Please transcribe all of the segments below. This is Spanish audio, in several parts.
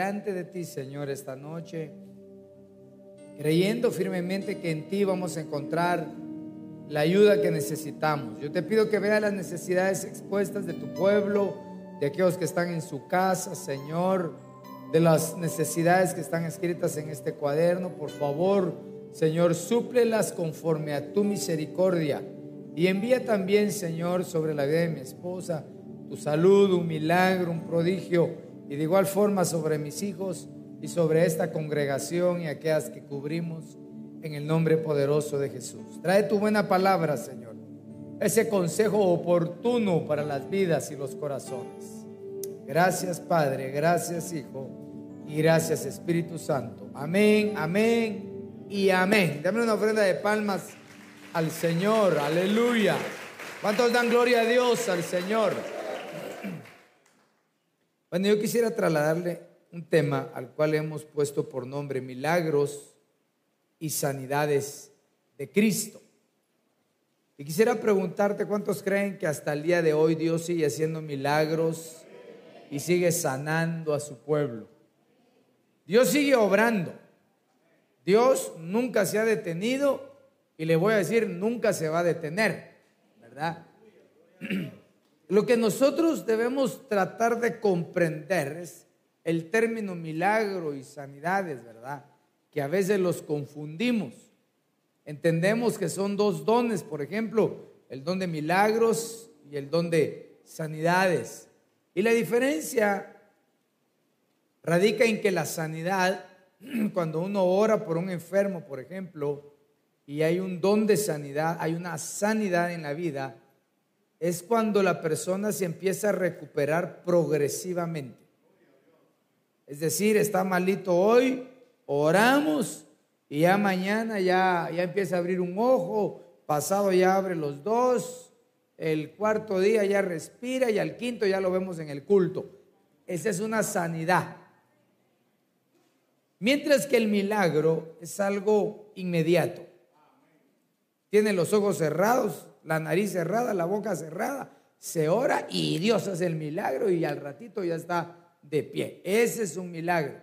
Delante de ti, Señor, esta noche, creyendo firmemente que en ti vamos a encontrar la ayuda que necesitamos. Yo te pido que veas las necesidades expuestas de tu pueblo, de aquellos que están en su casa, Señor, de las necesidades que están escritas en este cuaderno. Por favor, Señor, súplelas conforme a tu misericordia. Y envía también, Señor, sobre la vida de mi esposa, tu salud, un milagro, un prodigio, y de igual forma sobre mis hijos y sobre esta congregación y aquellas que cubrimos en el nombre poderoso de Jesús. Trae tu buena palabra, Señor, ese consejo oportuno para las vidas y los corazones. Gracias, Padre, gracias, Hijo, y gracias, Espíritu Santo. Amén, amén y amén. Dame una ofrenda de palmas al Señor, aleluya. ¿Cuántos dan gloria a Dios, al Señor? Bueno, yo quisiera trasladarle un tema al cual hemos puesto por nombre milagros y sanidades de Cristo. Y quisiera preguntarte cuántos creen que hasta el día de hoy Dios sigue haciendo milagros y sigue sanando a su pueblo. Dios sigue obrando. Dios nunca se ha detenido y le voy a decir, nunca se va a detener, ¿verdad? Lo que nosotros debemos tratar de comprender es el término milagro y sanidades, ¿verdad? Que a veces los confundimos. Entendemos que son dos dones, por ejemplo, el don de milagros y el don de sanidades. Y la diferencia radica en que la sanidad, cuando uno ora por un enfermo, por ejemplo, y hay un don de sanidad, hay una sanidad en la vida, es cuando la persona se empieza a recuperar progresivamente. Es decir, está malito hoy, oramos y ya mañana ya, ya empieza a abrir un ojo, pasado ya abre los dos, el cuarto día ya respira y al quinto ya lo vemos en el culto. Esa es una sanidad. Mientras que el milagro es algo inmediato. Tiene los ojos cerrados, la nariz cerrada, la boca cerrada, se ora y Dios hace el milagro y al ratito ya está de pie. Ese es un milagro.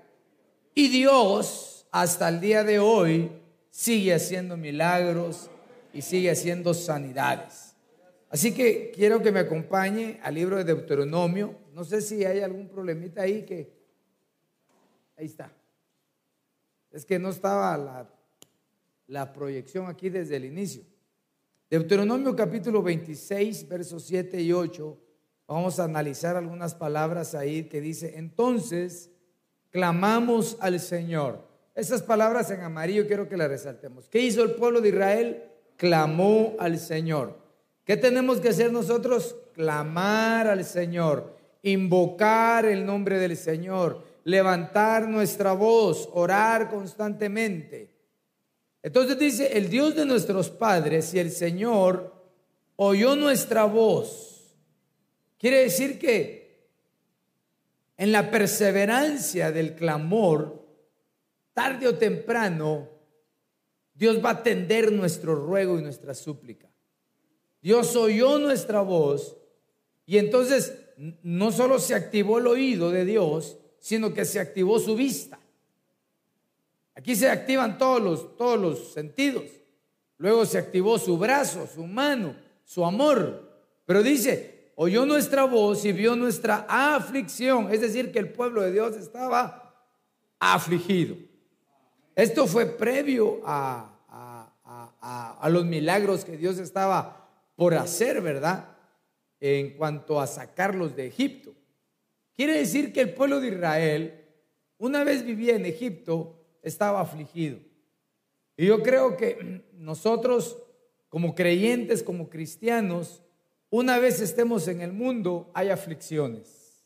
Y Dios hasta el día de hoy sigue haciendo milagros y sigue haciendo sanidades. Así que quiero que me acompañe al libro de Deuteronomio. No sé si hay algún problemita ahí que... Ahí está. Es que no estaba la, la proyección aquí desde el inicio. Deuteronomio capítulo 26, versos 7 y 8. Vamos a analizar algunas palabras ahí que dice, entonces clamamos al Señor. Esas palabras en amarillo quiero que las resaltemos. ¿Qué hizo el pueblo de Israel? Clamó al Señor. ¿Qué tenemos que hacer nosotros? Clamar al Señor, invocar el nombre del Señor, levantar nuestra voz, orar constantemente. Entonces dice, el Dios de nuestros padres y el Señor oyó nuestra voz. Quiere decir que en la perseverancia del clamor, tarde o temprano, Dios va a atender nuestro ruego y nuestra súplica. Dios oyó nuestra voz y entonces no solo se activó el oído de Dios, sino que se activó su vista. Aquí se activan todos los, todos los sentidos. Luego se activó su brazo, su mano, su amor. Pero dice, oyó nuestra voz y vio nuestra aflicción. Es decir, que el pueblo de Dios estaba afligido. Esto fue previo a, a, a, a los milagros que Dios estaba por hacer, ¿verdad? En cuanto a sacarlos de Egipto. Quiere decir que el pueblo de Israel, una vez vivía en Egipto, estaba afligido. Y yo creo que nosotros, como creyentes, como cristianos, una vez estemos en el mundo, hay aflicciones.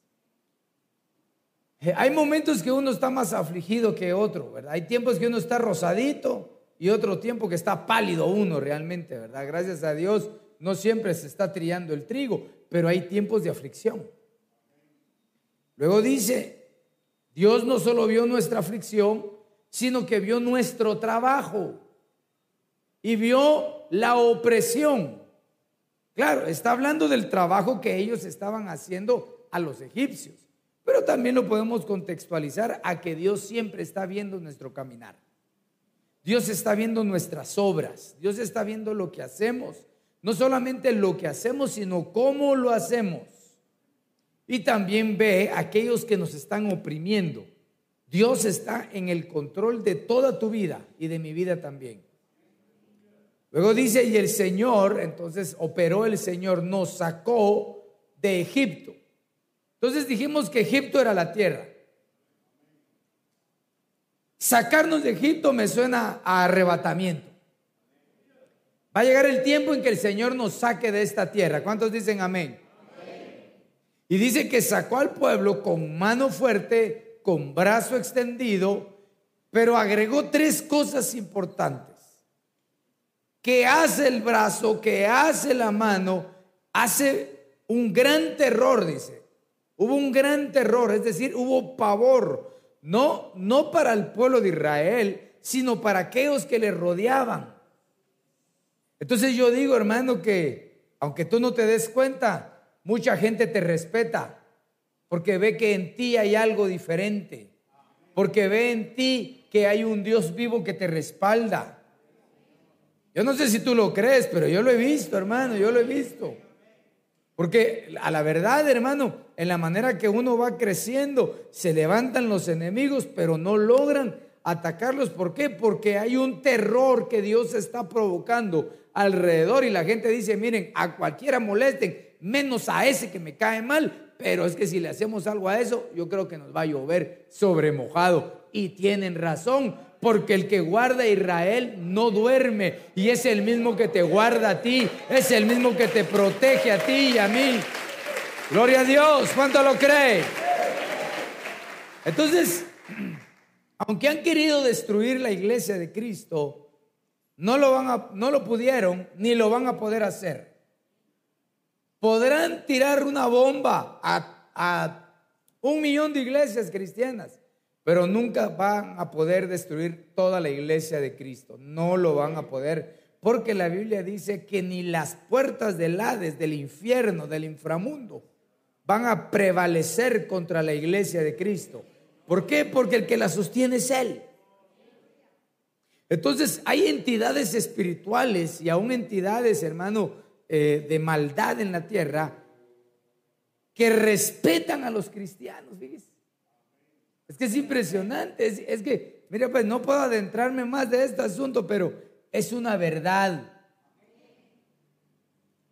Eh, Hay momentos que uno está más afligido que otro, ¿verdad? Hay tiempos que uno está rosadito y otro tiempo que está pálido uno realmente, ¿verdad? Gracias a Dios no siempre se está trillando el trigo, pero hay tiempos de aflicción. Luego dice, Dios no solo vio nuestra aflicción, sino que vio nuestro trabajo y vio la opresión. Claro, está hablando del trabajo que ellos estaban haciendo a los egipcios, pero también lo podemos contextualizar a que Dios siempre está viendo nuestro caminar. Dios está viendo nuestras obras, Dios está viendo lo que hacemos, no solamente lo que hacemos, sino cómo lo hacemos. Y también ve a aquellos que nos están oprimiendo. Dios está en el control de toda tu vida y de mi vida también. Luego dice, y el Señor, entonces operó el Señor, nos sacó de Egipto. Entonces dijimos que Egipto era la tierra. Sacarnos de Egipto me suena a arrebatamiento. Va a llegar el tiempo en que el Señor nos saque de esta tierra. ¿Cuántos dicen amén? Y dice que sacó al pueblo con mano fuerte, con brazo extendido, pero agregó tres cosas importantes. Que hace el brazo, que hace la mano, hace un gran terror, dice. Hubo un gran terror, es decir, hubo pavor, no, no para el pueblo de Israel, sino para aquellos que le rodeaban. Entonces yo digo, hermano, que aunque tú no te des cuenta, mucha gente te respeta porque ve que en ti hay algo diferente, porque ve en ti que hay un Dios vivo que te respalda. Yo no sé si tú lo crees, pero yo lo he visto, hermano, yo lo he visto. Porque a la verdad, hermano, en la manera que uno va creciendo, se levantan los enemigos, pero no logran atacarlos. ¿Por qué? Porque hay un terror que Dios está provocando alrededor y la gente dice, miren, a cualquiera molesten, menos a ese que me cae mal, pero es que si le hacemos algo a eso, yo creo que nos va a llover sobre mojado. Y tienen razón, porque el que guarda a Israel no duerme y es el mismo que te guarda a ti, es el mismo que te protege a ti y a mí. Gloria a Dios, ¿cuánto lo cree? Entonces, aunque han querido destruir la iglesia de Cristo, no lo, van a, no lo pudieron ni lo van a poder hacer. Podrán tirar una bomba a, un millón de iglesias cristianas, pero nunca van a poder destruir toda la iglesia de Cristo. No lo van a poder, porque la Biblia dice que ni las puertas del Hades, del infierno, del inframundo, van a prevalecer contra la iglesia de Cristo. ¿Por qué? Porque el que la sostiene es Él. Entonces hay entidades espirituales y aún entidades, hermano, eh, de maldad en la tierra que respetan a los cristianos. Es que es impresionante. Es, es que, mira, pues no puedo adentrarme más de este asunto, pero es una verdad.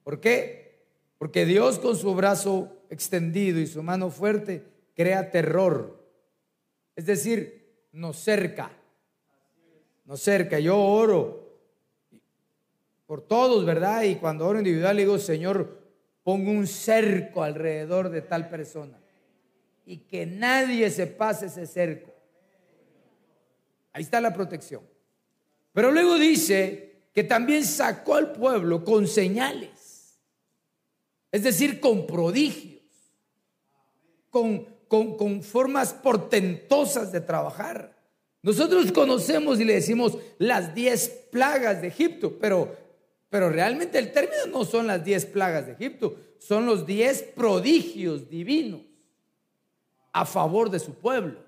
¿Por qué? Porque Dios con su brazo extendido y su mano fuerte crea terror. Es decir, nos cerca. Nos cerca. Yo oro por todos, ¿verdad? Y cuando oro individual le digo, Señor, pongo un cerco alrededor de tal persona. Y que nadie se pase ese cerco. Ahí está la protección. Pero luego dice que también sacó al pueblo con señales. Es decir, con prodigios. Con, con, con formas portentosas de trabajar. Nosotros conocemos y le decimos las diez plagas de Egipto, pero, pero realmente el término no son las diez plagas de Egipto, son los diez prodigios divinos a favor de su pueblo,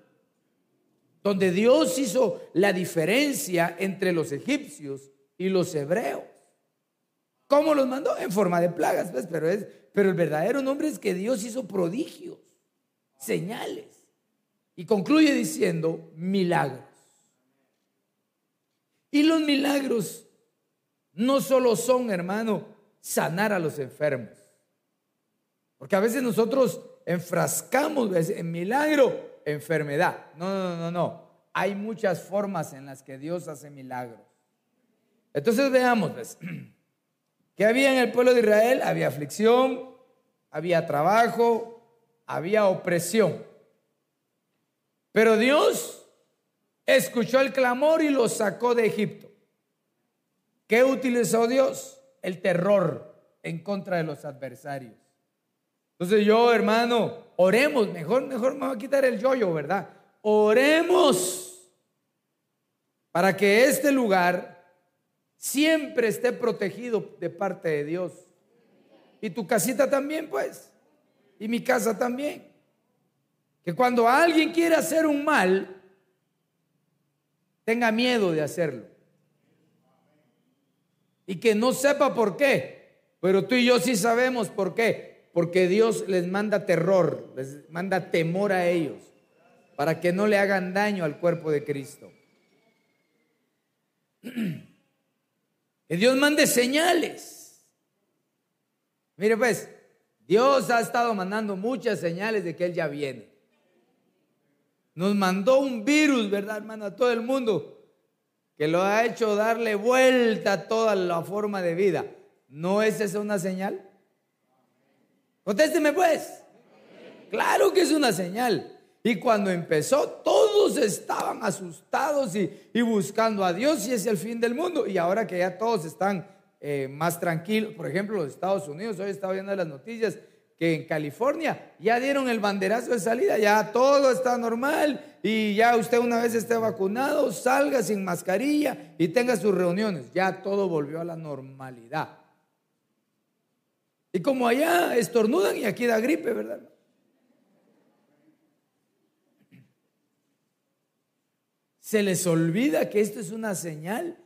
donde Dios hizo la diferencia entre los egipcios y los hebreos. ¿Cómo los mandó? En forma de plagas, pues, pero, es, pero el verdadero nombre es que Dios hizo prodigios, señales. Y concluye diciendo milagros. Y los milagros no solo son, hermano, sanar a los enfermos. Porque a veces nosotros enfrascamos en milagro, enfermedad. No, no, no, no. Hay muchas formas en las que Dios hace milagros. Entonces veamos, pues, ¿qué había en el pueblo de Israel? Había aflicción, había trabajo, había opresión. Pero Dios escuchó el clamor y los sacó de Egipto. ¿Qué utilizó Dios? El terror en contra de los adversarios. Entonces yo, hermano, oremos, mejor, mejor me voy a quitar el yoyo, ¿verdad? Oremos para que este lugar siempre esté protegido de parte de Dios. Y tu casita también, pues. Y mi casa también. Que cuando alguien quiera hacer un mal, tenga miedo de hacerlo. Y que no sepa por qué. Pero tú y yo sí sabemos por qué. Porque Dios les manda terror, les manda temor a ellos, para que no le hagan daño al cuerpo de Cristo. Que Dios mande señales. Mire pues, Dios ha estado mandando muchas señales de que Él ya viene. Nos mandó un virus, ¿verdad, hermano? A todo el mundo que lo ha hecho darle vuelta a toda la forma de vida. ¿No es esa una señal? Contésteme pues. Claro que es una señal. Y cuando empezó, todos estaban asustados y, buscando a Dios y es el fin del mundo. Y ahora que ya todos están eh, más tranquilos, por ejemplo, los Estados Unidos, hoy estaba viendo las noticias que en California ya dieron el banderazo de salida, ya todo está normal y ya usted una vez esté vacunado, salga sin mascarilla y tenga sus reuniones, ya todo volvió a la normalidad. Y como allá estornudan y aquí da gripe, ¿verdad? Se les olvida que esto es una señal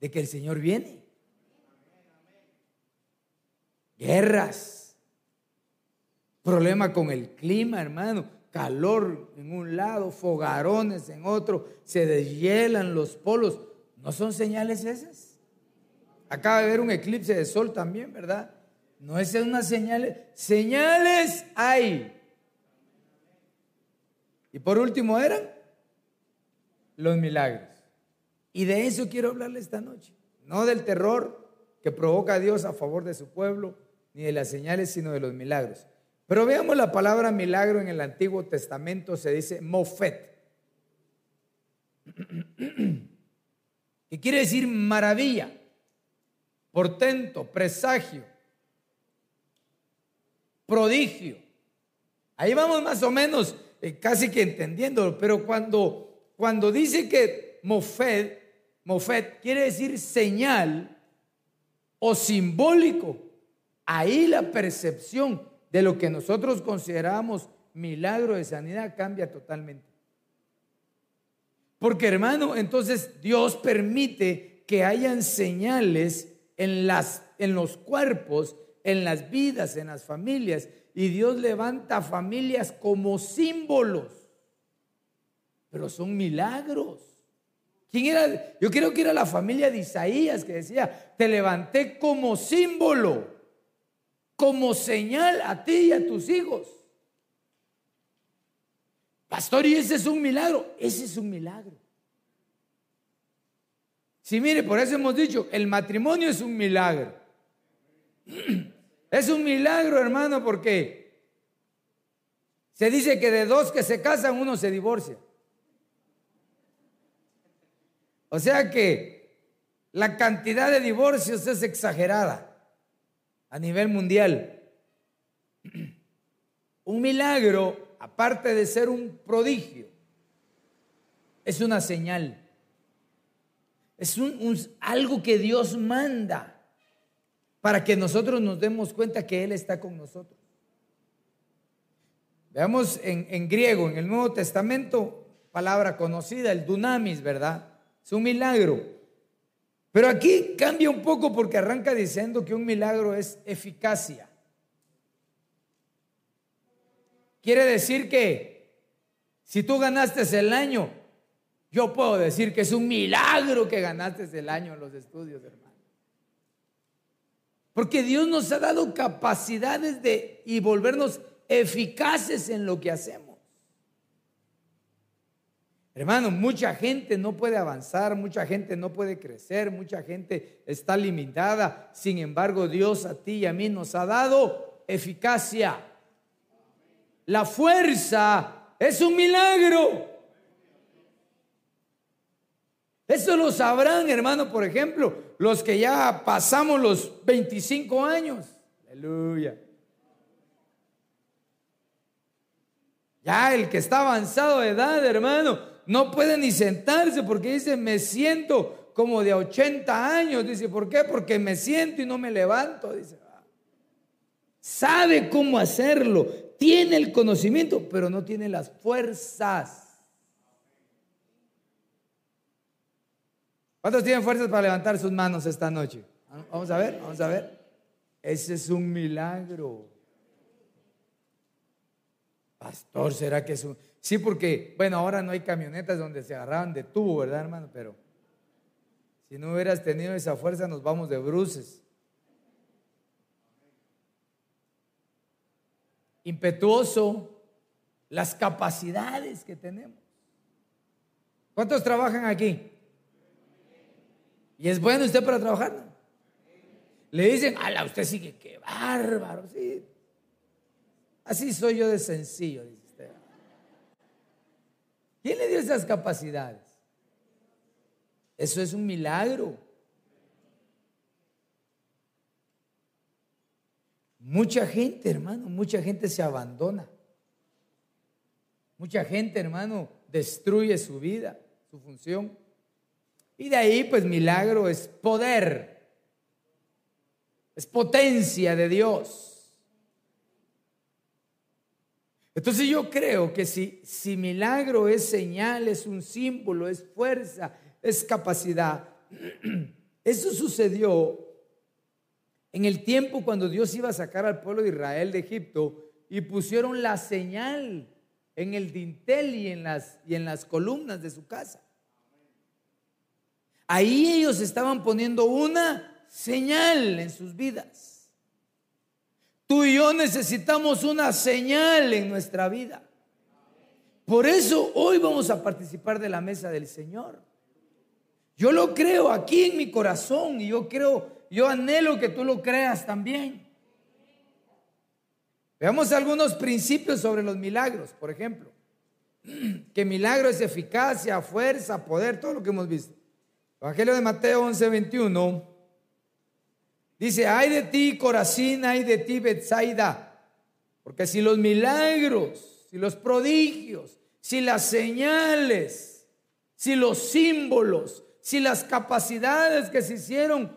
de que el Señor viene. Guerras Problema con el clima, hermano. Calor en un lado, fogarones en otro, se deshielan los polos. ¿No son señales esas? Acaba de haber un eclipse de sol también, ¿verdad? No es una señal. Señales hay. Y por último eran los milagros. Y de eso quiero hablarle esta noche. No del terror que provoca Dios a favor de su pueblo, ni de las señales, sino de los milagros. Pero veamos la palabra milagro en el Antiguo Testamento, se dice mofet, que quiere decir maravilla, portento, presagio, prodigio. Ahí vamos más o menos eh, casi que entendiendo, pero cuando, cuando dice que mofet, mofet quiere decir señal o simbólico, ahí la percepción de lo que nosotros consideramos milagro de sanidad cambia totalmente. Porque hermano, entonces Dios permite que hayan señales en, las, en los cuerpos, en las vidas, en las familias. Y Dios levanta familias como símbolos. Pero son milagros. ¿Quién era? Yo creo que era la familia de Isaías que decía, te levanté como símbolo como señal a ti y a tus hijos. Pastor, y ese es un milagro. Ese es un milagro. Si mire, por eso hemos dicho, el matrimonio es un milagro. Es un milagro, hermano, porque se dice que de dos que se casan, uno se divorcia. O sea que la cantidad de divorcios es exagerada a nivel mundial. Un milagro, aparte de ser un prodigio, es una señal. Es un, algo que Dios manda para que nosotros nos demos cuenta que Él está con nosotros. Veamos en, en griego, en el Nuevo Testamento, palabra conocida, el dunamis, ¿verdad? Es un milagro. Pero aquí cambia un poco porque arranca diciendo que un milagro es eficacia. Quiere decir que si tú ganaste el año, yo puedo decir que es un milagro que ganaste el año en los estudios, hermano. Porque Dios nos ha dado capacidades de y volvernos eficaces en lo que hacemos. Hermano, mucha gente no puede avanzar, mucha gente no puede crecer, mucha gente está limitada. Sin embargo, Dios a ti y a mí nos ha dado eficacia. La fuerza es un milagro. Eso lo sabrán, hermano, por ejemplo, los que ya pasamos los 25 años. Aleluya. Ya el que está avanzado de edad, hermano, no puede ni sentarse porque dice, me siento como de 80 años. Dice, ¿por qué? Porque me siento y no me levanto. Dice, sabe cómo hacerlo, tiene el conocimiento, pero no tiene las fuerzas. ¿Cuántos tienen fuerzas para levantar sus manos esta noche? Vamos a ver, vamos a ver. Ese es un milagro. Pastor, ¿será que es un... Sí, porque, bueno, ahora no hay camionetas donde se agarraban de tubo, ¿verdad, hermano? Pero si no hubieras tenido esa fuerza, nos vamos de bruces. Impetuoso, las capacidades que tenemos. ¿Cuántos trabajan aquí? ¿Y es bueno usted para trabajar? Le dicen, ala, usted sigue, qué bárbaro, sí. Así soy yo de sencillo, dice. ¿Quién le dio esas capacidades? Eso es un milagro. Mucha gente, hermano, mucha gente se abandona. Mucha gente, hermano, destruye su vida, su función. Y de ahí, pues, milagro es poder, es potencia de Dios. Entonces yo creo que si, si milagro es señal, es un símbolo, es fuerza, es capacidad, eso sucedió en el tiempo cuando Dios iba a sacar al pueblo de Israel de Egipto y pusieron la señal en el dintel y en las, y en las columnas de su casa. Ahí ellos estaban poniendo una señal en sus vidas. Tú y yo necesitamos una señal en nuestra vida. Por eso hoy vamos a participar de la mesa del Señor. Yo lo creo aquí en mi corazón y yo creo, yo anhelo que tú lo creas también. Veamos algunos principios sobre los milagros, por ejemplo. Que milagro es eficacia, fuerza, poder, todo lo que hemos visto. Evangelio de Mateo 11, 21. Dice, ay de ti, Corazín, ay de ti, Betsaida. Porque si los milagros, si los prodigios, si las señales, si los símbolos, si las capacidades que se hicieron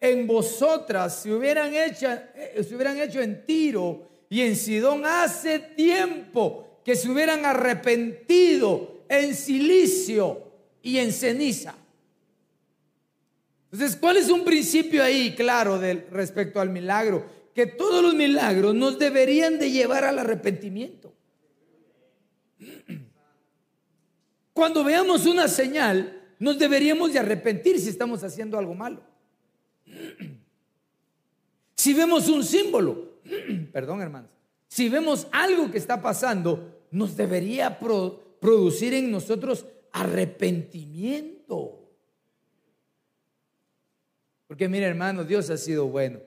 en vosotras se hubieran hecho, eh, se hubieran hecho en Tiro y en Sidón hace tiempo que se hubieran arrepentido en silicio y en ceniza. Entonces, ¿cuál es un principio ahí claro respecto al milagro? Que todos los milagros nos deberían de llevar al arrepentimiento. Cuando veamos una señal, nos deberíamos de arrepentir si estamos haciendo algo malo. Si vemos un símbolo, perdón hermanos, si vemos algo que está pasando, nos debería producir en nosotros arrepentimiento. Porque mire hermano, Dios ha sido bueno.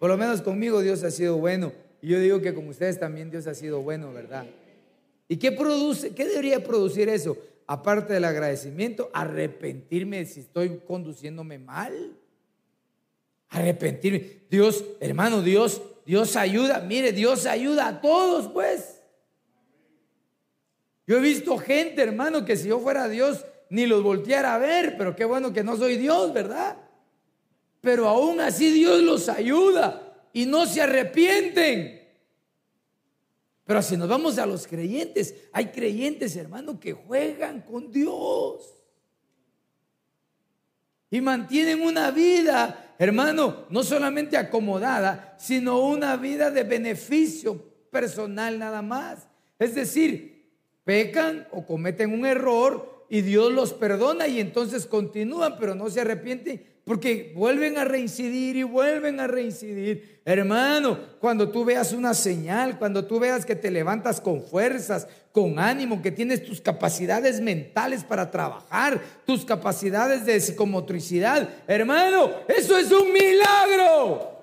Por lo menos conmigo Dios ha sido bueno. Y yo digo que con ustedes también Dios ha sido bueno, ¿verdad? ¿Y qué produce? ¿Qué debería producir eso? Aparte del agradecimiento, arrepentirme si estoy conduciéndome mal. Arrepentirme. Dios, hermano, Dios, Dios ayuda. Mire, Dios ayuda a todos, pues. Yo he visto gente, hermano, que si yo fuera Dios, ni los volteara a ver, pero qué bueno que no soy Dios, ¿verdad? Pero aún así Dios los ayuda y no se arrepienten. Pero si nos vamos a los creyentes, hay creyentes, hermano, que juegan con Dios. Y mantienen una vida, hermano, no solamente acomodada, sino una vida de beneficio personal nada más. Es decir, pecan o cometen un error y Dios los perdona y entonces continúan, pero no se arrepienten porque vuelven a reincidir y vuelven a reincidir. Hermano, cuando tú veas una señal, cuando tú veas que te levantas con fuerzas, con ánimo, que tienes tus capacidades mentales para trabajar, tus capacidades de psicomotricidad, hermano, eso es un milagro.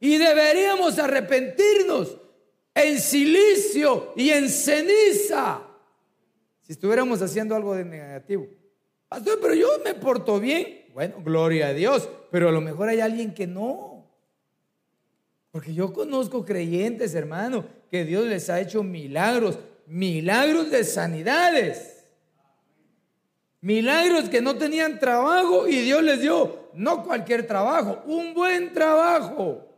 Y deberíamos arrepentirnos en silicio y en ceniza si estuviéramos haciendo algo de negativo. Pastor, pero yo me porto bien. Bueno, gloria a Dios, pero a lo mejor hay alguien que no. Porque yo conozco creyentes, hermano, que Dios les ha hecho milagros, milagros de sanidades. Milagros que no tenían trabajo y Dios les dio, no cualquier trabajo, un buen trabajo.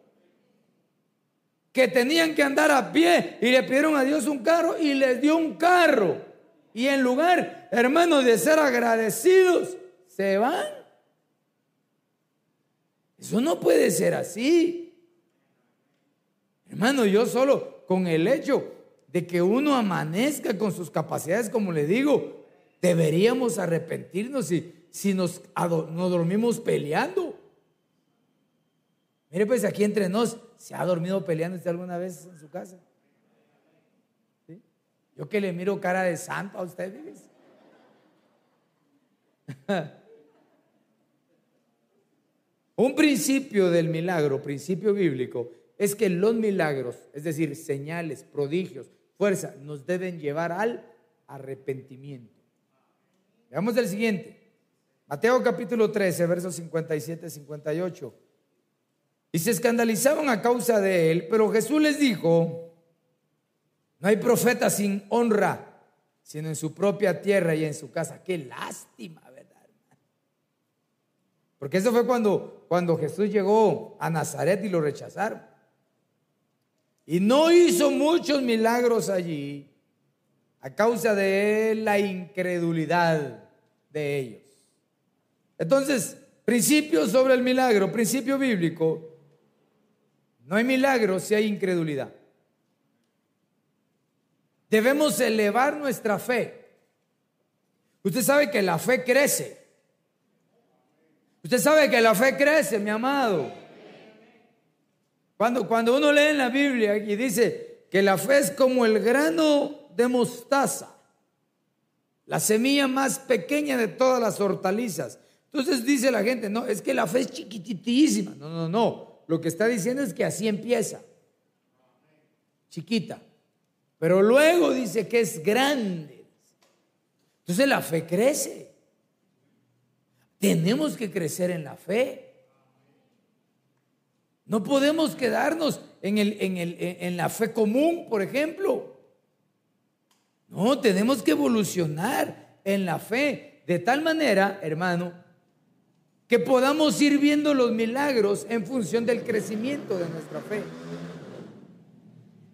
Que tenían que andar a pie y le pidieron a Dios un carro y les dio un carro. Y en lugar, hermano, de ser agradecidos, se van eso no puede ser así. Hermano, yo solo con el hecho de que uno amanezca con sus capacidades, como le digo, deberíamos arrepentirnos si, si nos, nos dormimos peleando. Mire, pues aquí entre nos, ¿se ha dormido peleando usted alguna vez en su casa? Yo que le miro cara de santo a usted, Un principio del milagro, principio bíblico, es que los milagros, es decir, señales, prodigios, fuerza, nos deben llevar al arrepentimiento. Veamos el siguiente. Mateo capítulo 13, versos 57 58. Y se escandalizaban a causa de él, pero Jesús les dijo, no hay profeta sin honra, sino en su propia tierra y en su casa. Qué lástima, porque eso fue cuando, cuando Jesús llegó a Nazaret y lo rechazaron. Y no hizo muchos milagros allí a causa de la incredulidad de ellos. Entonces, principio sobre el milagro, principio bíblico, no hay milagro si hay incredulidad. Debemos elevar nuestra fe. Usted sabe que la fe crece. Usted sabe que la fe crece, mi amado. Cuando, cuando uno lee en la Biblia y dice que la fe es como el grano de mostaza, la semilla más pequeña de todas las hortalizas. Entonces dice la gente, no, es que la fe es chiquititísima. No, no, no. Lo que está diciendo es que así empieza. Chiquita. Pero luego dice que es grande. Entonces la fe crece. Tenemos que crecer en la fe. No podemos quedarnos en, el, en, el, en la fe común, por ejemplo. No, tenemos que evolucionar en la fe de tal manera, hermano, que podamos ir viendo los milagros en función del crecimiento de nuestra fe.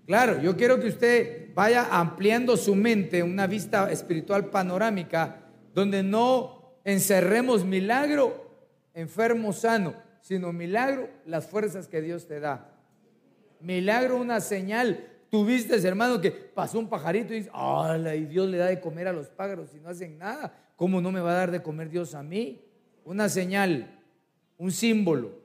Claro, yo quiero que usted vaya ampliando su mente, una vista espiritual panorámica, donde no encerremos milagro, enfermo sano, sino milagro las fuerzas que Dios te da. Milagro una señal. Tuviste, hermano, que pasó un pajarito y dices, y Dios le da de comer a los pájaros y no hacen nada. ¿Cómo no me va a dar de comer Dios a mí? Una señal, un símbolo.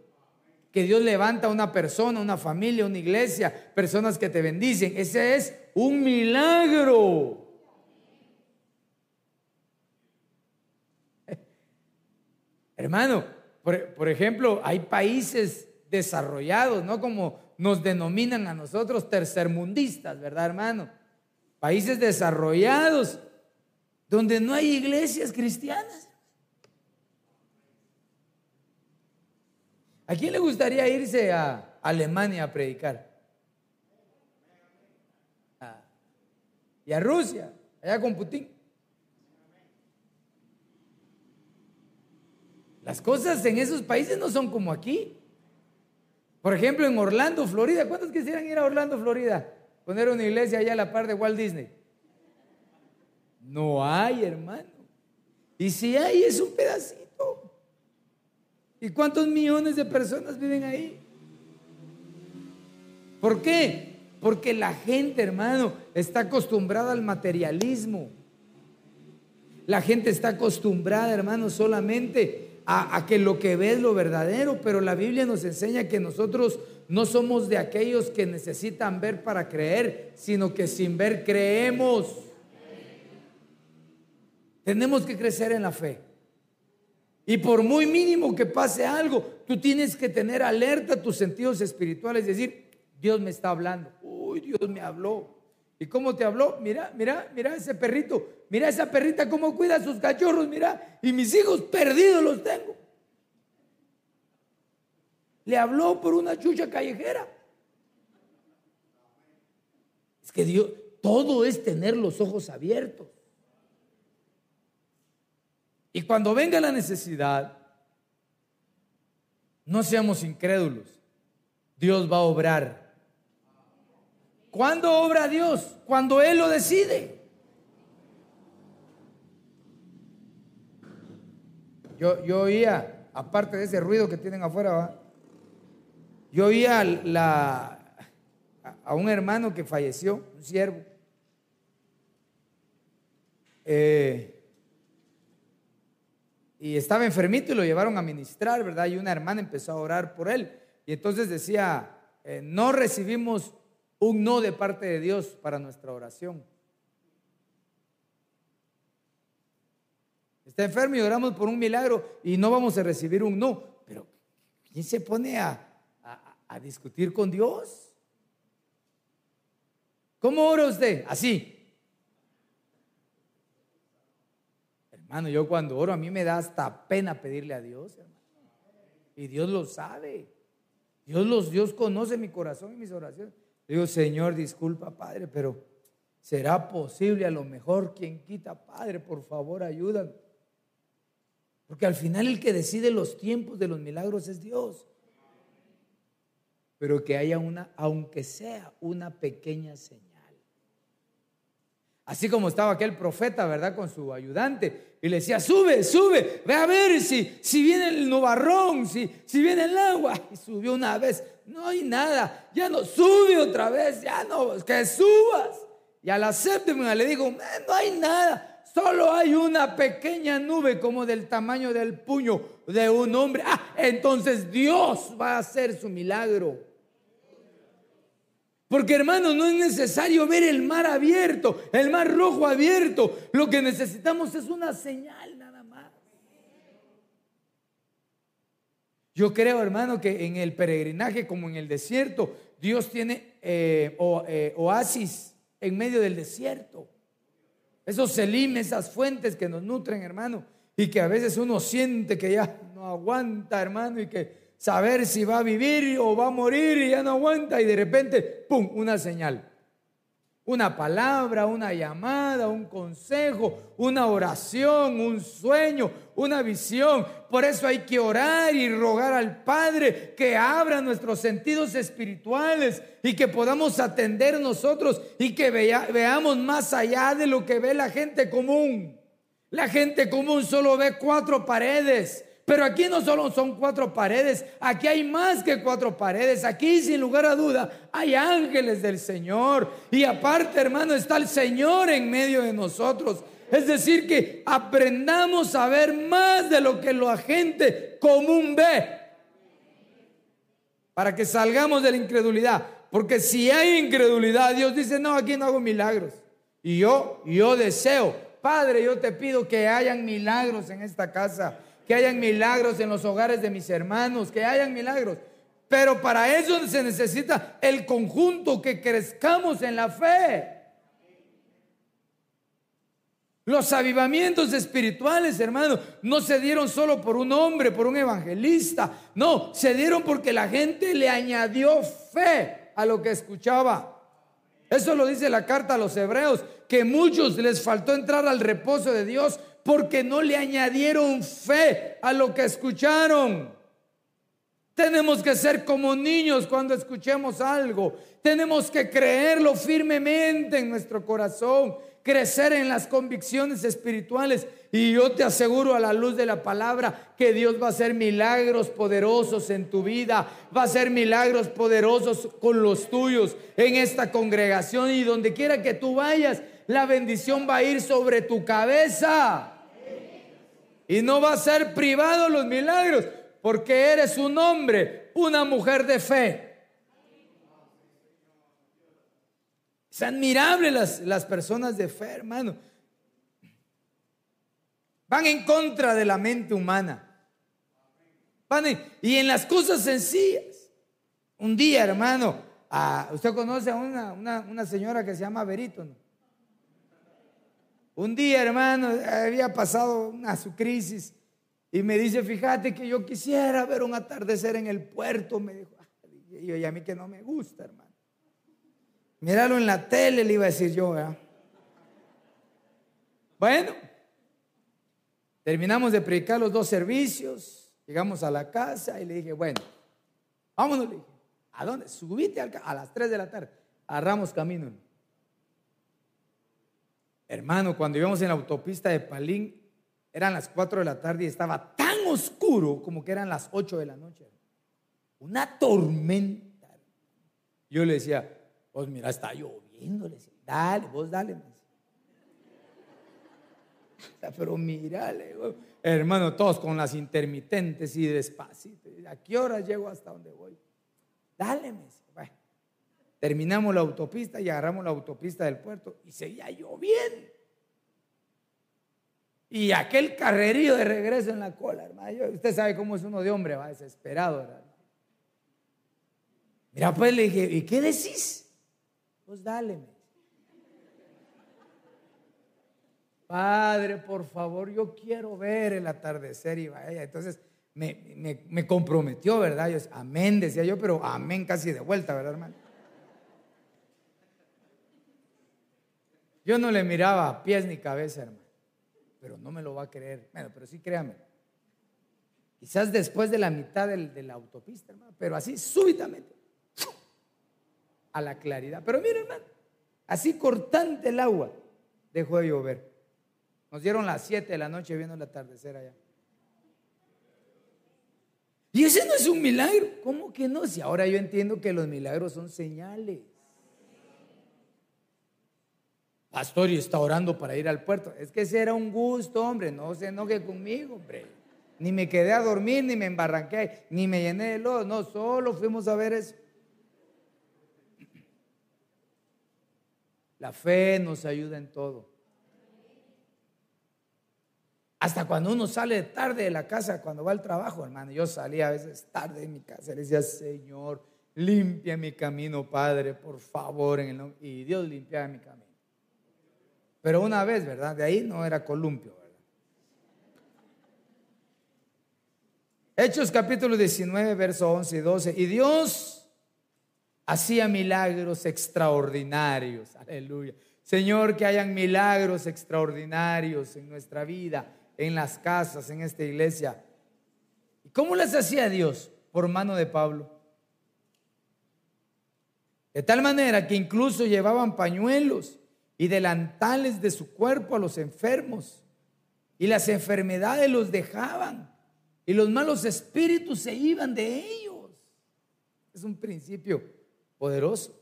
Que Dios levanta a una persona, una familia, una iglesia, personas que te bendicen. Ese es un milagro. Hermano, por, ejemplo, hay países desarrollados, ¿no? Como nos denominan a nosotros tercermundistas, ¿verdad, hermano? Países desarrollados donde no hay iglesias cristianas. ¿A quién le gustaría irse a Alemania a predicar? Ah, y a Rusia, allá con Putin. Las cosas en esos países no son como aquí. Por ejemplo, en Orlando, Florida. ¿Cuántos quisieran ir a Orlando, Florida? Poner una iglesia allá a la par de Walt Disney. No hay, hermano. Y si hay, es un pedacito. ¿Y cuántos millones de personas viven ahí? ¿Por qué? Porque la gente, hermano, está acostumbrada al materialismo. La gente está acostumbrada, hermano, solamente a, que lo que ve es lo verdadero, pero la Biblia nos enseña que nosotros no somos de aquellos que necesitan ver para creer, sino que sin ver creemos. Tenemos que crecer en la fe. Y por muy mínimo que pase algo, tú tienes que tener alerta tus sentidos espirituales, decir, Dios me está hablando. Uy, Dios me habló. ¿Y cómo te habló? Mira, mira, mira ese perrito. Mira esa perrita cómo cuida a sus cachorros, mira. Y mis hijos perdidos los tengo. Le habló por una chucha callejera. Es que Dios, todo es tener los ojos abiertos. Y cuando venga la necesidad, no seamos incrédulos. Dios va a obrar. ¿Cuándo obra Dios? Cuando Él lo decide. Yo, yo oía, aparte de ese ruido que tienen afuera, yo oía a un hermano que falleció, un siervo. Eh, y estaba enfermito y lo llevaron a ministrar, ¿verdad? Y una hermana empezó a orar por él. Y entonces decía, eh, no recibimos un no de parte de Dios para nuestra oración. Está enfermo y oramos por un milagro y no vamos a recibir un no. Pero ¿quién se pone a, discutir con Dios? ¿Cómo ora usted? Así. Hermano, yo cuando oro a mí me da hasta pena pedirle a Dios, hermano. Y Dios lo sabe. Dios, los, Dios conoce mi corazón y mis oraciones. Digo, Señor, disculpa, Padre, pero ¿será posible a lo mejor quien quita, Padre? Por favor, ayúdame. Porque al final el que decide los tiempos de los milagros es Dios. Pero que haya una, aunque sea una pequeña señal. Así como estaba aquel profeta, ¿verdad? Con su ayudante. Y le decía, sube, sube, ve a ver si, si viene el nubarrón, si, si viene el agua. Y subió una vez, no hay nada, ya no, sube otra vez, ya no, que subas. Y a la séptima le digo, no hay nada, solo hay una pequeña nube como del tamaño del puño de un hombre. Ah, entonces Dios va a hacer su milagro. Porque hermano, no es necesario ver el mar abierto, el mar rojo abierto. Lo que necesitamos es una señal nada más. Yo creo, hermano, que en el peregrinaje como en el desierto, Dios tiene eh, eh, oasis en medio del desierto. Esos selim, esas fuentes que nos nutren, hermano, y que a veces uno siente que ya no aguanta, hermano, y que saber si va a vivir o va a morir y ya no aguanta y de repente, ¡pum!, una señal. Una palabra, una llamada, un consejo, una oración, un sueño, una visión. Por eso hay que orar y rogar al Padre que abra nuestros sentidos espirituales y que podamos atender nosotros y que veamos más allá de lo que ve la gente común. La gente común solo ve cuatro paredes pero aquí no solo son cuatro paredes, aquí hay más que cuatro paredes. Aquí sin lugar a duda hay ángeles del Señor. Y aparte, hermano, está el Señor en medio de nosotros. Es decir, que aprendamos a ver más de lo que la gente común ve. Para que salgamos de la incredulidad. Porque si hay incredulidad, Dios dice, no, aquí no hago milagros. Y yo, yo deseo, Padre, yo te pido que hayan milagros en esta casa que hayan milagros en los hogares de mis hermanos, que hayan milagros. Pero para eso se necesita el conjunto, que crezcamos en la fe. Los avivamientos espirituales, hermano, no se dieron solo por un hombre, por un evangelista. No, se dieron porque la gente le añadió fe a lo que escuchaba. Eso lo dice la carta a los hebreos, que muchos les faltó entrar al reposo de Dios porque no le añadieron fe a lo que escucharon. Tenemos que ser como niños cuando escuchemos algo. Tenemos que creerlo firmemente en nuestro corazón, crecer en las convicciones espirituales. Y yo te aseguro a la luz de la palabra que Dios va a hacer milagros poderosos en tu vida, va a hacer milagros poderosos con los tuyos en esta congregación y donde quiera que tú vayas, la bendición va a ir sobre tu cabeza. Y no va a ser privado los milagros, porque eres un hombre, una mujer de fe. Es admirable las, las personas de fe, hermano. Van en contra de la mente humana. Van y en las cosas sencillas. Un día, hermano, usted conoce a una, una, señora que se llama Verito. Un día, hermano, había pasado una su crisis y me dice, fíjate que yo quisiera ver un atardecer en el puerto. Me dijo, y a mí que no me gusta, hermano. Míralo en la tele, le iba a decir yo, Bueno, terminamos de predicar los dos servicios, llegamos a la casa y le dije, bueno, vámonos, le dije, ¿a dónde? Subite a las 3 de la tarde, agarramos camino. Hermano, cuando íbamos en la autopista de Palín, eran las 4 de la tarde y estaba tan oscuro como que eran las 8 de la noche. Una tormenta. Yo le decía, pues mira, está lloviendo. Le decía, dale, vos dale. Pero mira, hermano, todos con las intermitentes y despacito. ¿A qué hora llego hasta donde voy? Dale, me Bueno, terminamos la autopista y agarramos la autopista del puerto y seguía lloviendo. Y aquel carrerío de regreso en la cola, hermano. Usted sabe cómo es uno de hombre, va desesperado, ¿verdad? Mira, pues le dije, ¿y qué decís? Pues dale. Padre, por favor, yo quiero ver el atardecer y vaya. Entonces me, comprometió, ¿verdad? Yo, amén, decía yo, pero amén casi de vuelta, ¿verdad, hermano? Yo no le miraba pies ni cabeza, hermano pero no me lo va a creer. Bueno, pero sí créame. Quizás después de la mitad de la autopista, hermano, pero así súbitamente, a la claridad. Pero mire, hermano, así cortante el agua, dejó de llover. Nos dieron las 7 de la noche viendo el atardecer allá. Y ese no es un milagro. ¿Cómo que no? Si ahora yo entiendo que los milagros son señales. Pastor, y está orando para ir al puerto. Es que ese era un gusto, hombre. No se enoje conmigo, hombre. Ni me quedé a dormir, ni me embarranqué, ni me llené de lodo. No, solo fuimos a ver eso. La fe nos ayuda en todo. Hasta cuando uno sale tarde de la casa, cuando va al trabajo, hermano. Yo salía a veces tarde de mi casa le decía, Señor, limpia mi camino, Padre, por favor. En el Y Dios limpiaba mi camino. Pero una vez, ¿verdad? De ahí no era columpio, ¿verdad? Hechos capítulo 19, verso 11 y 12. Y Dios hacía milagros extraordinarios. Aleluya. Señor, que hayan milagros extraordinarios en nuestra vida, en las casas, en esta iglesia. ¿Y cómo les hacía Dios? Por mano de Pablo. De tal manera que incluso llevaban pañuelos y delantales de su cuerpo a los enfermos. Y las enfermedades los dejaban. Y los malos espíritus se iban de ellos. Es un principio poderoso.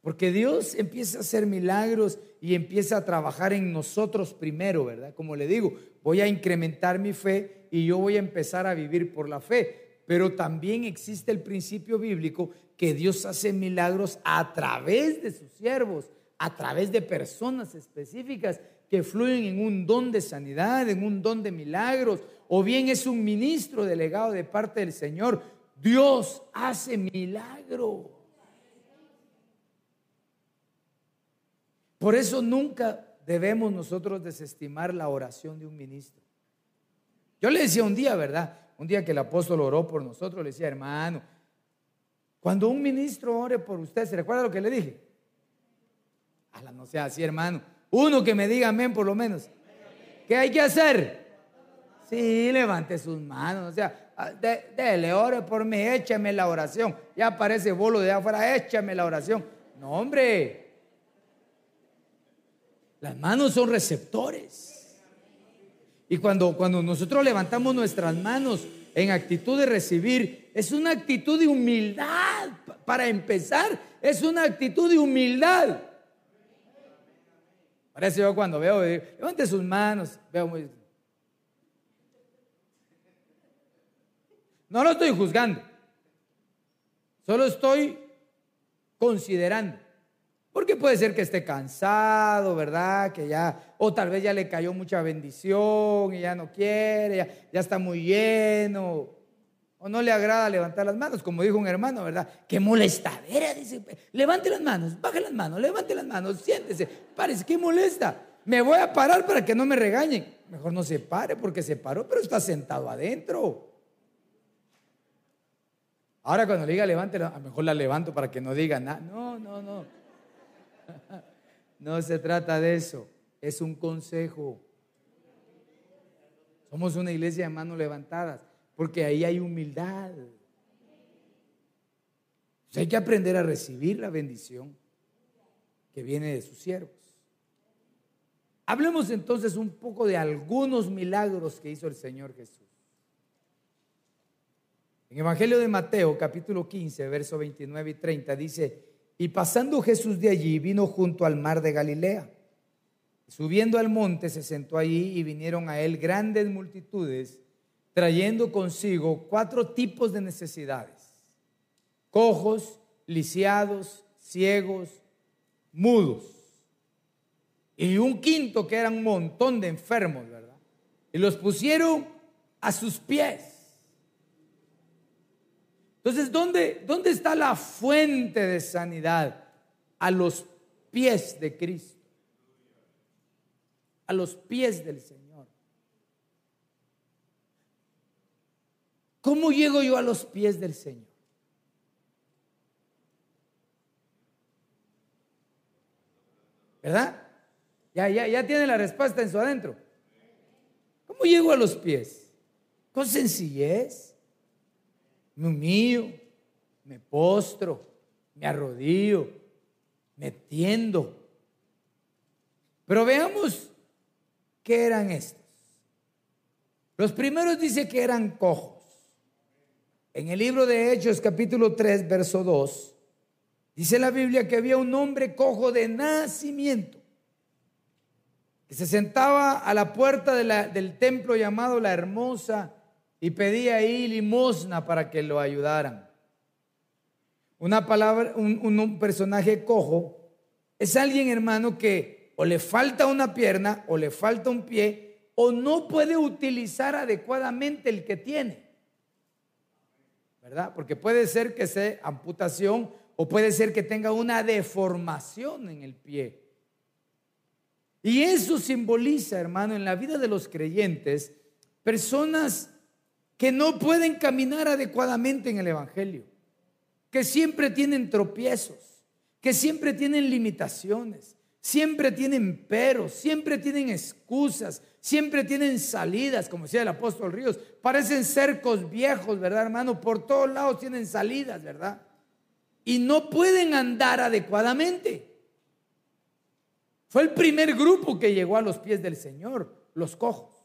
Porque Dios empieza a hacer milagros y empieza a trabajar en nosotros primero, ¿verdad? Como le digo, voy a incrementar mi fe y yo voy a empezar a vivir por la fe. Pero también existe el principio bíblico que Dios hace milagros a través de sus siervos a través de personas específicas que fluyen en un don de sanidad, en un don de milagros, o bien es un ministro delegado de parte del Señor. Dios hace milagros. Por eso nunca debemos nosotros desestimar la oración de un ministro. Yo le decía un día, ¿verdad? Un día que el apóstol oró por nosotros, le decía, hermano, cuando un ministro ore por usted, ¿se recuerda lo que le dije? No sea así, hermano. Uno que me diga amén por lo menos. ¿Qué hay que hacer? Sí, levante sus manos. O sea, ah, dele, ore por mí, échame la oración. Ya aparece bolo de afuera, échame la oración. No, hombre. Las manos son receptores. Y cuando, cuando nosotros levantamos nuestras manos en actitud de recibir, es una actitud de humildad. Para empezar, es una actitud de humildad. Parece yo cuando veo, levante sus manos, veo muy... No lo estoy juzgando, solo estoy considerando. Porque puede ser que esté cansado, ¿verdad? Que ya, o tal vez ya le cayó mucha bendición y ya no quiere, ya está muy lleno. O no le agrada levantar las manos, como dijo un hermano, ¿verdad? Qué molestadera, dice. Levante las manos, baje las manos, levante las manos, siéntese. Parece que molesta. Me voy a parar para que no me regañen. Mejor no se pare porque se paró, pero está sentado adentro. Ahora cuando le diga levante, a lo mejor la levanto para que no diga nada. No, no, no. No se trata de eso. Es un consejo. Somos una iglesia de manos levantadas porque ahí hay humildad. hay que aprender a recibir la bendición que viene de sus siervos. Hablemos entonces un poco de algunos milagros que hizo el Señor Jesús. En Evangelio de Mateo, capítulo 15, verso 29 y 30, dice, y pasando Jesús de allí, vino junto al mar de Galilea. Subiendo al monte, se sentó allí y vinieron a él grandes multitudes, trayendo consigo cuatro tipos de necesidades. Cojos, lisiados, ciegos, mudos. Y un quinto que era un montón de enfermos, ¿verdad? Y los pusieron a sus pies entonces, ¿dónde, ¿dónde está la fuente de sanidad? A los pies de Cristo. A los pies del Señor. ¿Cómo llego yo a los pies del Señor? ¿Verdad? Ya, ya, ya tiene la respuesta en su adentro. ¿Cómo llego a los pies? Con sencillez me humillo, me postro, me arrodillo, me tiendo. Pero veamos qué eran estos. Los primeros dice que eran cojos. En el libro de Hechos capítulo 3, verso 2, dice la Biblia que había un hombre cojo de nacimiento que se sentaba a la puerta del templo llamado la Hermosa y pedía ahí limosna para que lo ayudaran. Una palabra, un, personaje cojo es alguien, hermano, que o le falta una pierna o le falta un pie o no puede utilizar adecuadamente el que tiene. ¿Verdad? Porque puede ser que sea amputación o puede ser que tenga una deformación en el pie. Y eso simboliza, hermano, en la vida de los creyentes, personas que no pueden caminar adecuadamente en el Evangelio, que siempre tienen tropiezos, que siempre tienen limitaciones, siempre tienen peros, siempre tienen excusas, siempre tienen salidas, como decía el apóstol Ríos, parecen cercos viejos, ¿verdad, hermano? Por todos lados tienen salidas, ¿verdad? Y no pueden andar adecuadamente. Fue el primer grupo que llegó a los pies del Señor, los cojos.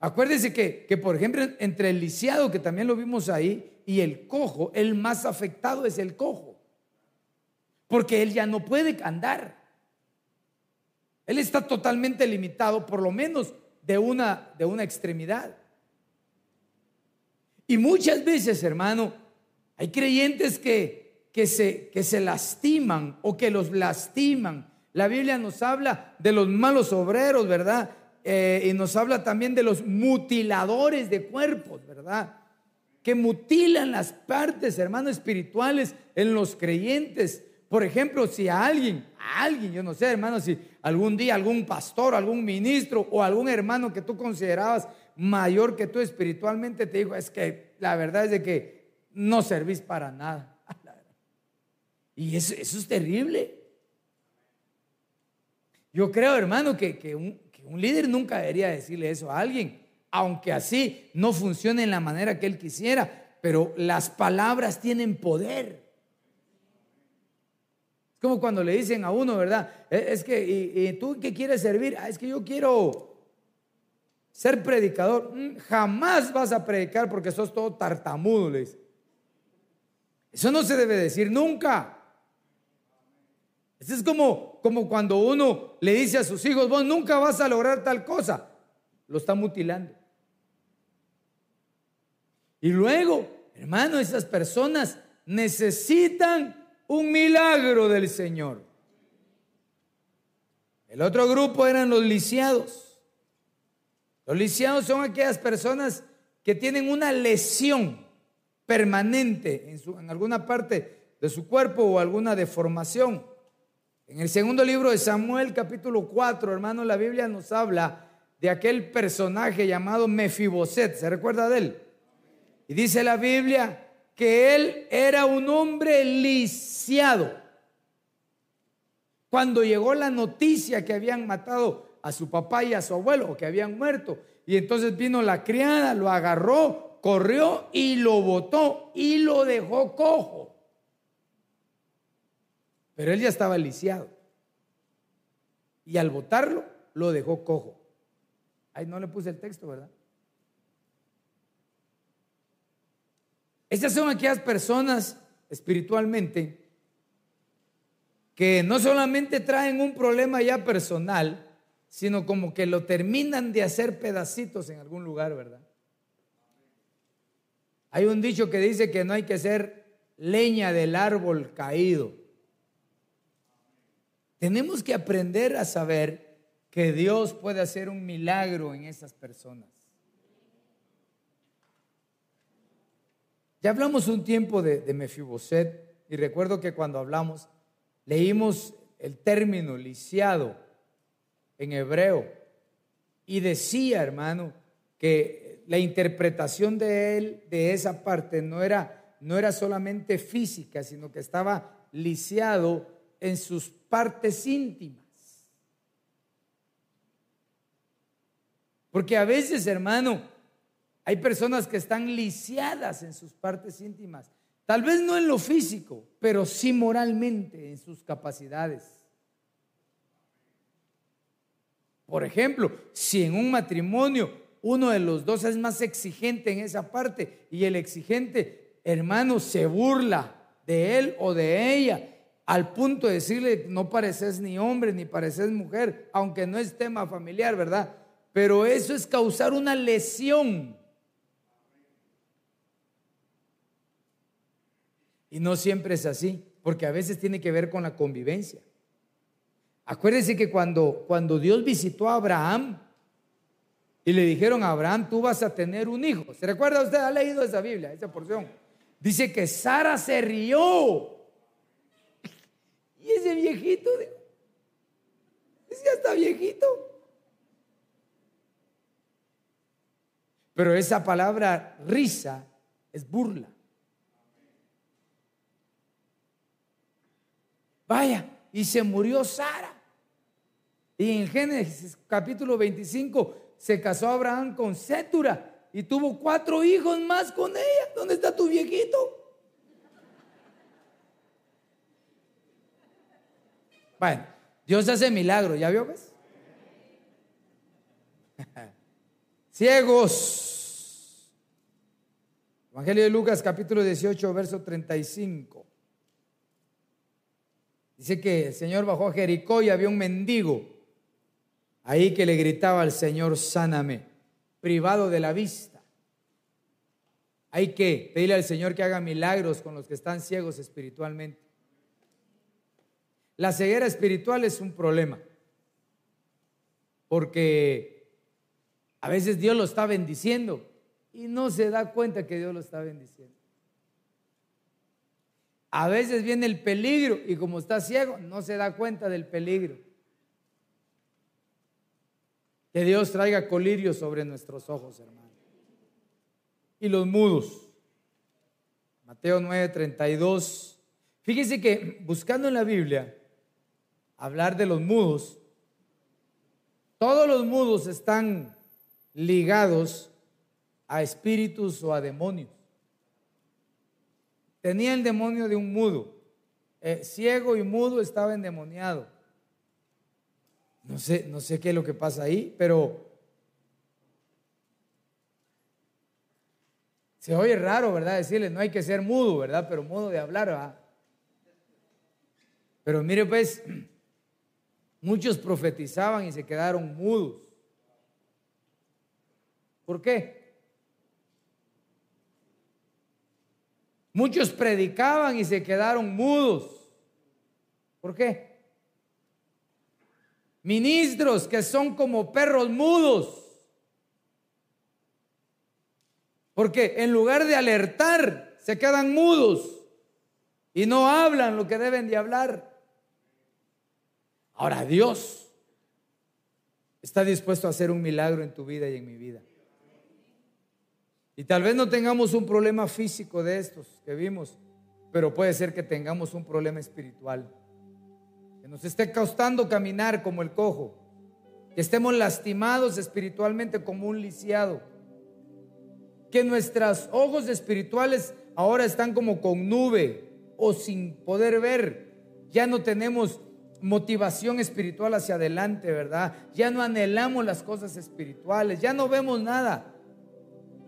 Acuérdese que, que, por ejemplo, entre el lisiado, que también lo vimos ahí, y el cojo, el más afectado es el cojo. Porque él ya no puede andar. Él está totalmente limitado, por lo menos de una, de una extremidad. Y muchas veces, hermano, hay creyentes que, que, se, que se lastiman o que los lastiman. La Biblia nos habla de los malos obreros, ¿verdad? Eh, y nos habla también de los mutiladores de cuerpos, ¿verdad? Que mutilan las partes, hermanos, espirituales en los creyentes. Por ejemplo, si a alguien, a alguien, yo no sé, hermano, si algún día algún pastor, algún ministro o algún hermano que tú considerabas mayor que tú espiritualmente te dijo, es que la verdad es de que no servís para nada. Y eso, es terrible. Yo creo, hermano, que, que un, un líder nunca debería decirle eso a alguien, aunque así no funcione en la manera que él quisiera, pero las palabras tienen poder. Es como cuando le dicen a uno, ¿verdad? E, es que, ¿y, tú qué quieres servir? Ah, es que yo quiero ser predicador. Mm, jamás vas a predicar porque sos todo tartamudo, Eso no se debe decir nunca. Eso es como, como cuando uno le dice a sus hijos, vos nunca vas a lograr tal cosa. Lo está mutilando. Y luego, hermano, esas personas necesitan un milagro del Señor. El otro grupo eran los lisiados. Los lisiados son aquellas personas que tienen una lesión permanente en, alguna parte de su cuerpo o alguna deformación. En el segundo libro de Samuel, capítulo 4, hermano, la Biblia nos habla de aquel personaje llamado Mefiboset. ¿Se recuerda de él? Y dice la Biblia que él era un hombre lisiado. Cuando llegó la noticia que habían matado a su papá y a su abuelo, que habían muerto, y entonces vino la criada, lo agarró, corrió y lo botó y lo dejó cojo. Pero él ya estaba lisiado. Y al botarlo, lo dejó cojo. Ahí no le puse el texto, ¿verdad? Estas son aquellas personas espiritualmente que no solamente traen un problema ya personal, sino como que lo terminan de hacer pedacitos en algún lugar, ¿verdad? Hay un dicho que dice que no hay que ser leña del árbol caído. Tenemos que aprender a saber que Dios puede hacer un milagro en esas personas. Ya hablamos un tiempo de, de Mefiboset y recuerdo que cuando hablamos leímos el término lisiado en hebreo y decía, hermano, que la interpretación de él de esa parte no era, no era solamente física, sino que estaba lisiado en sus partes íntimas. Porque a veces, hermano, hay personas que están lisiadas en sus partes íntimas. Tal vez no en lo físico, pero sí moralmente en sus capacidades. Por ejemplo, si en un matrimonio uno de los dos es más exigente en esa parte y el exigente hermano se burla de él o de ella al punto de decirle no pareces ni hombre ni pareces mujer, aunque no es tema familiar, ¿verdad? Pero eso es causar una lesión. Y no siempre es así, porque a veces tiene que ver con la convivencia. Acuérdense que cuando, cuando Dios visitó a Abraham y le dijeron a Abraham, tú vas a tener un hijo. ¿Se recuerda usted? ¿Ha leído esa Biblia, esa porción? Dice que Sara se rió. Y ese viejito, ese ya está viejito. Pero esa palabra risa es burla. Vaya, y se murió Sara. Y en Génesis capítulo 25 se casó Abraham con Sétura y tuvo cuatro hijos más con ella. ¿Dónde está tu viejito? Bueno, Dios hace milagros, ¿ya vio? Pues? Ciegos. Evangelio de Lucas capítulo 18, verso 35. Dice que el Señor bajó a Jericó y había un mendigo ahí que le gritaba al Señor, sáname, privado de la vista. Hay que pedirle al Señor que haga milagros con los que están ciegos espiritualmente. La ceguera espiritual es un problema, porque a veces Dios lo está bendiciendo y no se da cuenta que Dios lo está bendiciendo. A veces viene el peligro y como está ciego no se da cuenta del peligro. Que Dios traiga colirio sobre nuestros ojos, hermano. Y los mudos. Mateo 9:32. Fíjese que buscando en la Biblia hablar de los mudos, todos los mudos están ligados a espíritus o a demonios. Tenía el demonio de un mudo. Eh, ciego y mudo estaba endemoniado. No sé, no sé qué es lo que pasa ahí, pero se oye raro, ¿verdad? Decirle, no hay que ser mudo, ¿verdad? Pero mudo de hablar, ¿verdad? Pero mire, pues, muchos profetizaban y se quedaron mudos. ¿Por qué? Muchos predicaban y se quedaron mudos. ¿Por qué? Ministros que son como perros mudos. Porque en lugar de alertar, se quedan mudos y no hablan lo que deben de hablar. Ahora Dios está dispuesto a hacer un milagro en tu vida y en mi vida. Y tal vez no tengamos un problema físico de estos que vimos, pero puede ser que tengamos un problema espiritual. Que nos esté costando caminar como el cojo. Que estemos lastimados espiritualmente como un lisiado. Que nuestros ojos espirituales ahora están como con nube o sin poder ver. Ya no tenemos motivación espiritual hacia adelante, ¿verdad? Ya no anhelamos las cosas espirituales, ya no vemos nada.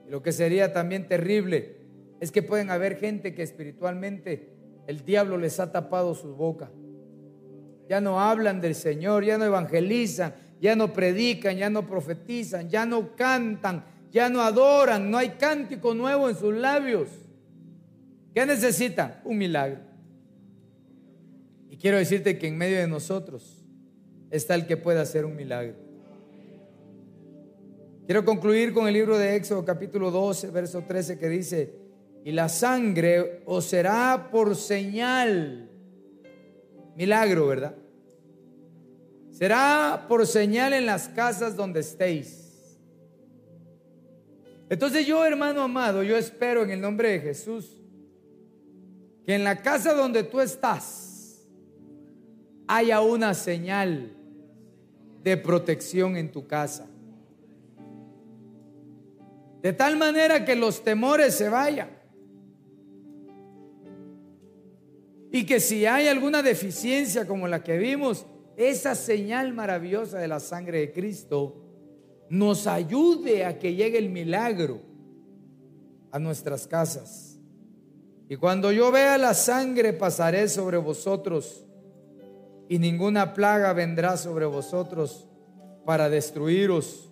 Lo que sería también terrible es que pueden haber gente que espiritualmente el diablo les ha tapado su boca. Ya no hablan del Señor, ya no evangelizan, ya no predican, ya no profetizan, ya no cantan, ya no adoran, no hay cántico nuevo en sus labios. ¿Qué necesitan? Un milagro. Y quiero decirte que en medio de nosotros está el que puede hacer un milagro. Quiero concluir con el libro de Éxodo capítulo 12, verso 13 que dice, y la sangre os será por señal. Milagro, ¿verdad? Será por señal en las casas donde estéis. Entonces yo, hermano amado, yo espero en el nombre de Jesús que en la casa donde tú estás haya una señal de protección en tu casa. De tal manera que los temores se vayan. Y que si hay alguna deficiencia como la que vimos, esa señal maravillosa de la sangre de Cristo nos ayude a que llegue el milagro a nuestras casas. Y cuando yo vea la sangre pasaré sobre vosotros y ninguna plaga vendrá sobre vosotros para destruiros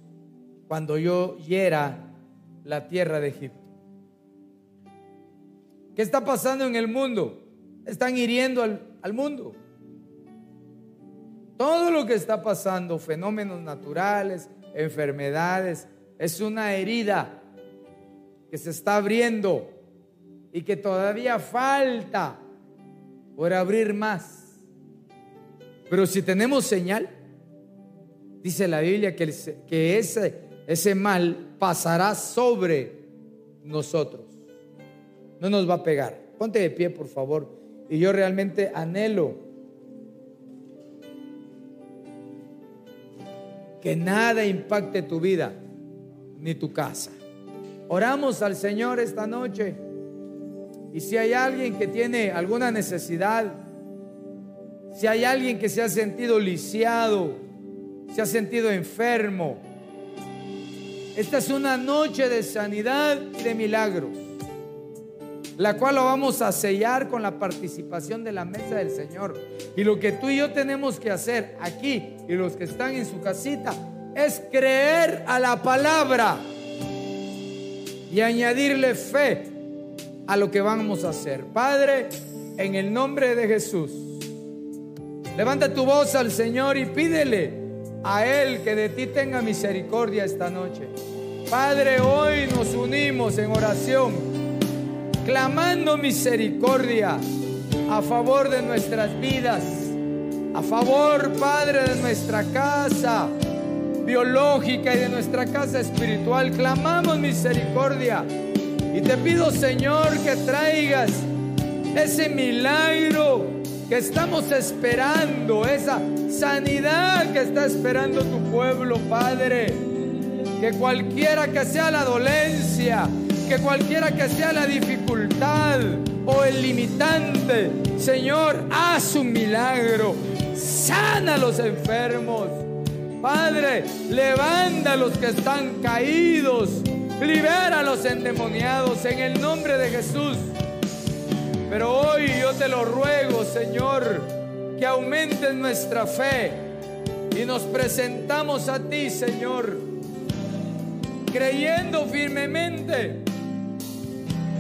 cuando yo hiera la tierra de Egipto. ¿Qué está pasando en el mundo? Están hiriendo al, al mundo. Todo lo que está pasando, fenómenos naturales, enfermedades, es una herida que se está abriendo y que todavía falta por abrir más. Pero si tenemos señal, dice la Biblia que, que ese, ese mal pasará sobre nosotros. No nos va a pegar. Ponte de pie, por favor. Y yo realmente anhelo que nada impacte tu vida ni tu casa. Oramos al Señor esta noche. Y si hay alguien que tiene alguna necesidad, si hay alguien que se ha sentido lisiado, se ha sentido enfermo, esta es una noche de sanidad y de milagros, la cual lo vamos a sellar con la participación de la mesa del Señor. Y lo que tú y yo tenemos que hacer aquí y los que están en su casita es creer a la palabra y añadirle fe a lo que vamos a hacer. Padre, en el nombre de Jesús, levanta tu voz al Señor y pídele a Él que de ti tenga misericordia esta noche. Padre, hoy nos unimos en oración, clamando misericordia a favor de nuestras vidas, a favor, Padre, de nuestra casa biológica y de nuestra casa espiritual. Clamamos misericordia y te pido, Señor, que traigas ese milagro estamos esperando, esa sanidad que está esperando tu pueblo, Padre. Que cualquiera que sea la dolencia, que cualquiera que sea la dificultad o el limitante, Señor, haz un milagro. Sana a los enfermos. Padre, levanta a los que están caídos. Libera a los endemoniados en el nombre de Jesús. Pero hoy yo te lo ruego, Señor, que aumentes nuestra fe y nos presentamos a ti, Señor, creyendo firmemente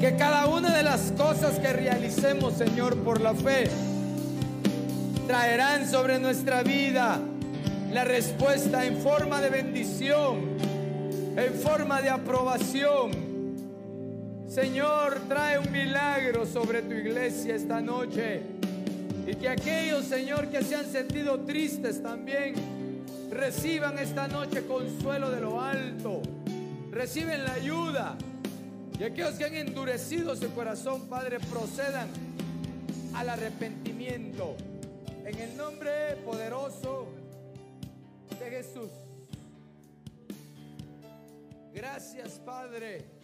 Que cada una de las cosas que realicemos, Señor, por la fe, traerán sobre nuestra vida la respuesta en forma de bendición, en forma de aprobación. Señor, trae un milagro sobre tu iglesia esta noche. Y que aquellos, Señor, que se han sentido tristes también, reciban esta noche consuelo de lo alto. Reciben la ayuda y aquellos que han endurecido su corazón, Padre, procedan al arrepentimiento. En el nombre poderoso de Jesús. Gracias, Padre.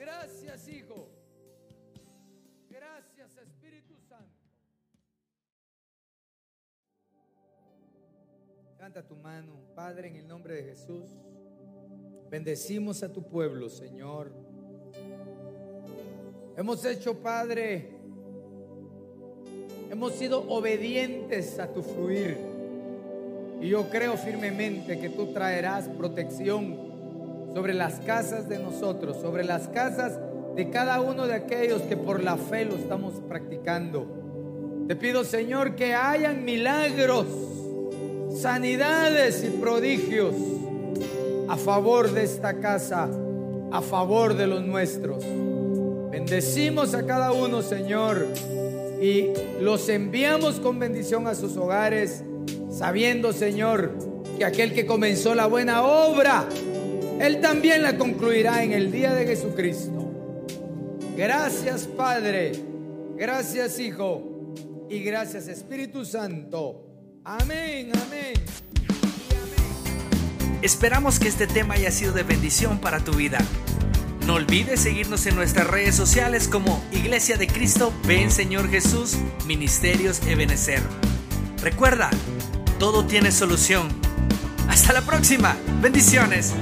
Gracias, Hijo. Gracias, Espíritu Santo. Canta tu mano, Padre, en el nombre de Jesús. Bendecimos a tu pueblo, Señor. Hemos hecho, Padre, hemos sido obedientes a tu fluir. Y yo creo firmemente que tú traerás protección sobre las casas de nosotros, sobre las casas de cada uno de aquellos que por la fe lo estamos practicando. Te pido, Señor, que hayan milagros, sanidades y prodigios a favor de esta casa, a favor de los nuestros. Bendecimos a cada uno, Señor, y los enviamos con bendición a sus hogares, sabiendo, Señor, que aquel que comenzó la buena obra, Él también la concluirá en el día de Jesucristo. Gracias, Padre. Gracias, Hijo. Y gracias, Espíritu Santo. Amén, amén. Esperamos que este tema haya sido de bendición para tu vida. No olvides seguirnos en nuestras redes sociales como Iglesia de Cristo, Ven Señor Jesús, Ministerios Ebenecer. Recuerda, todo tiene solución. Hasta la próxima. Bendiciones.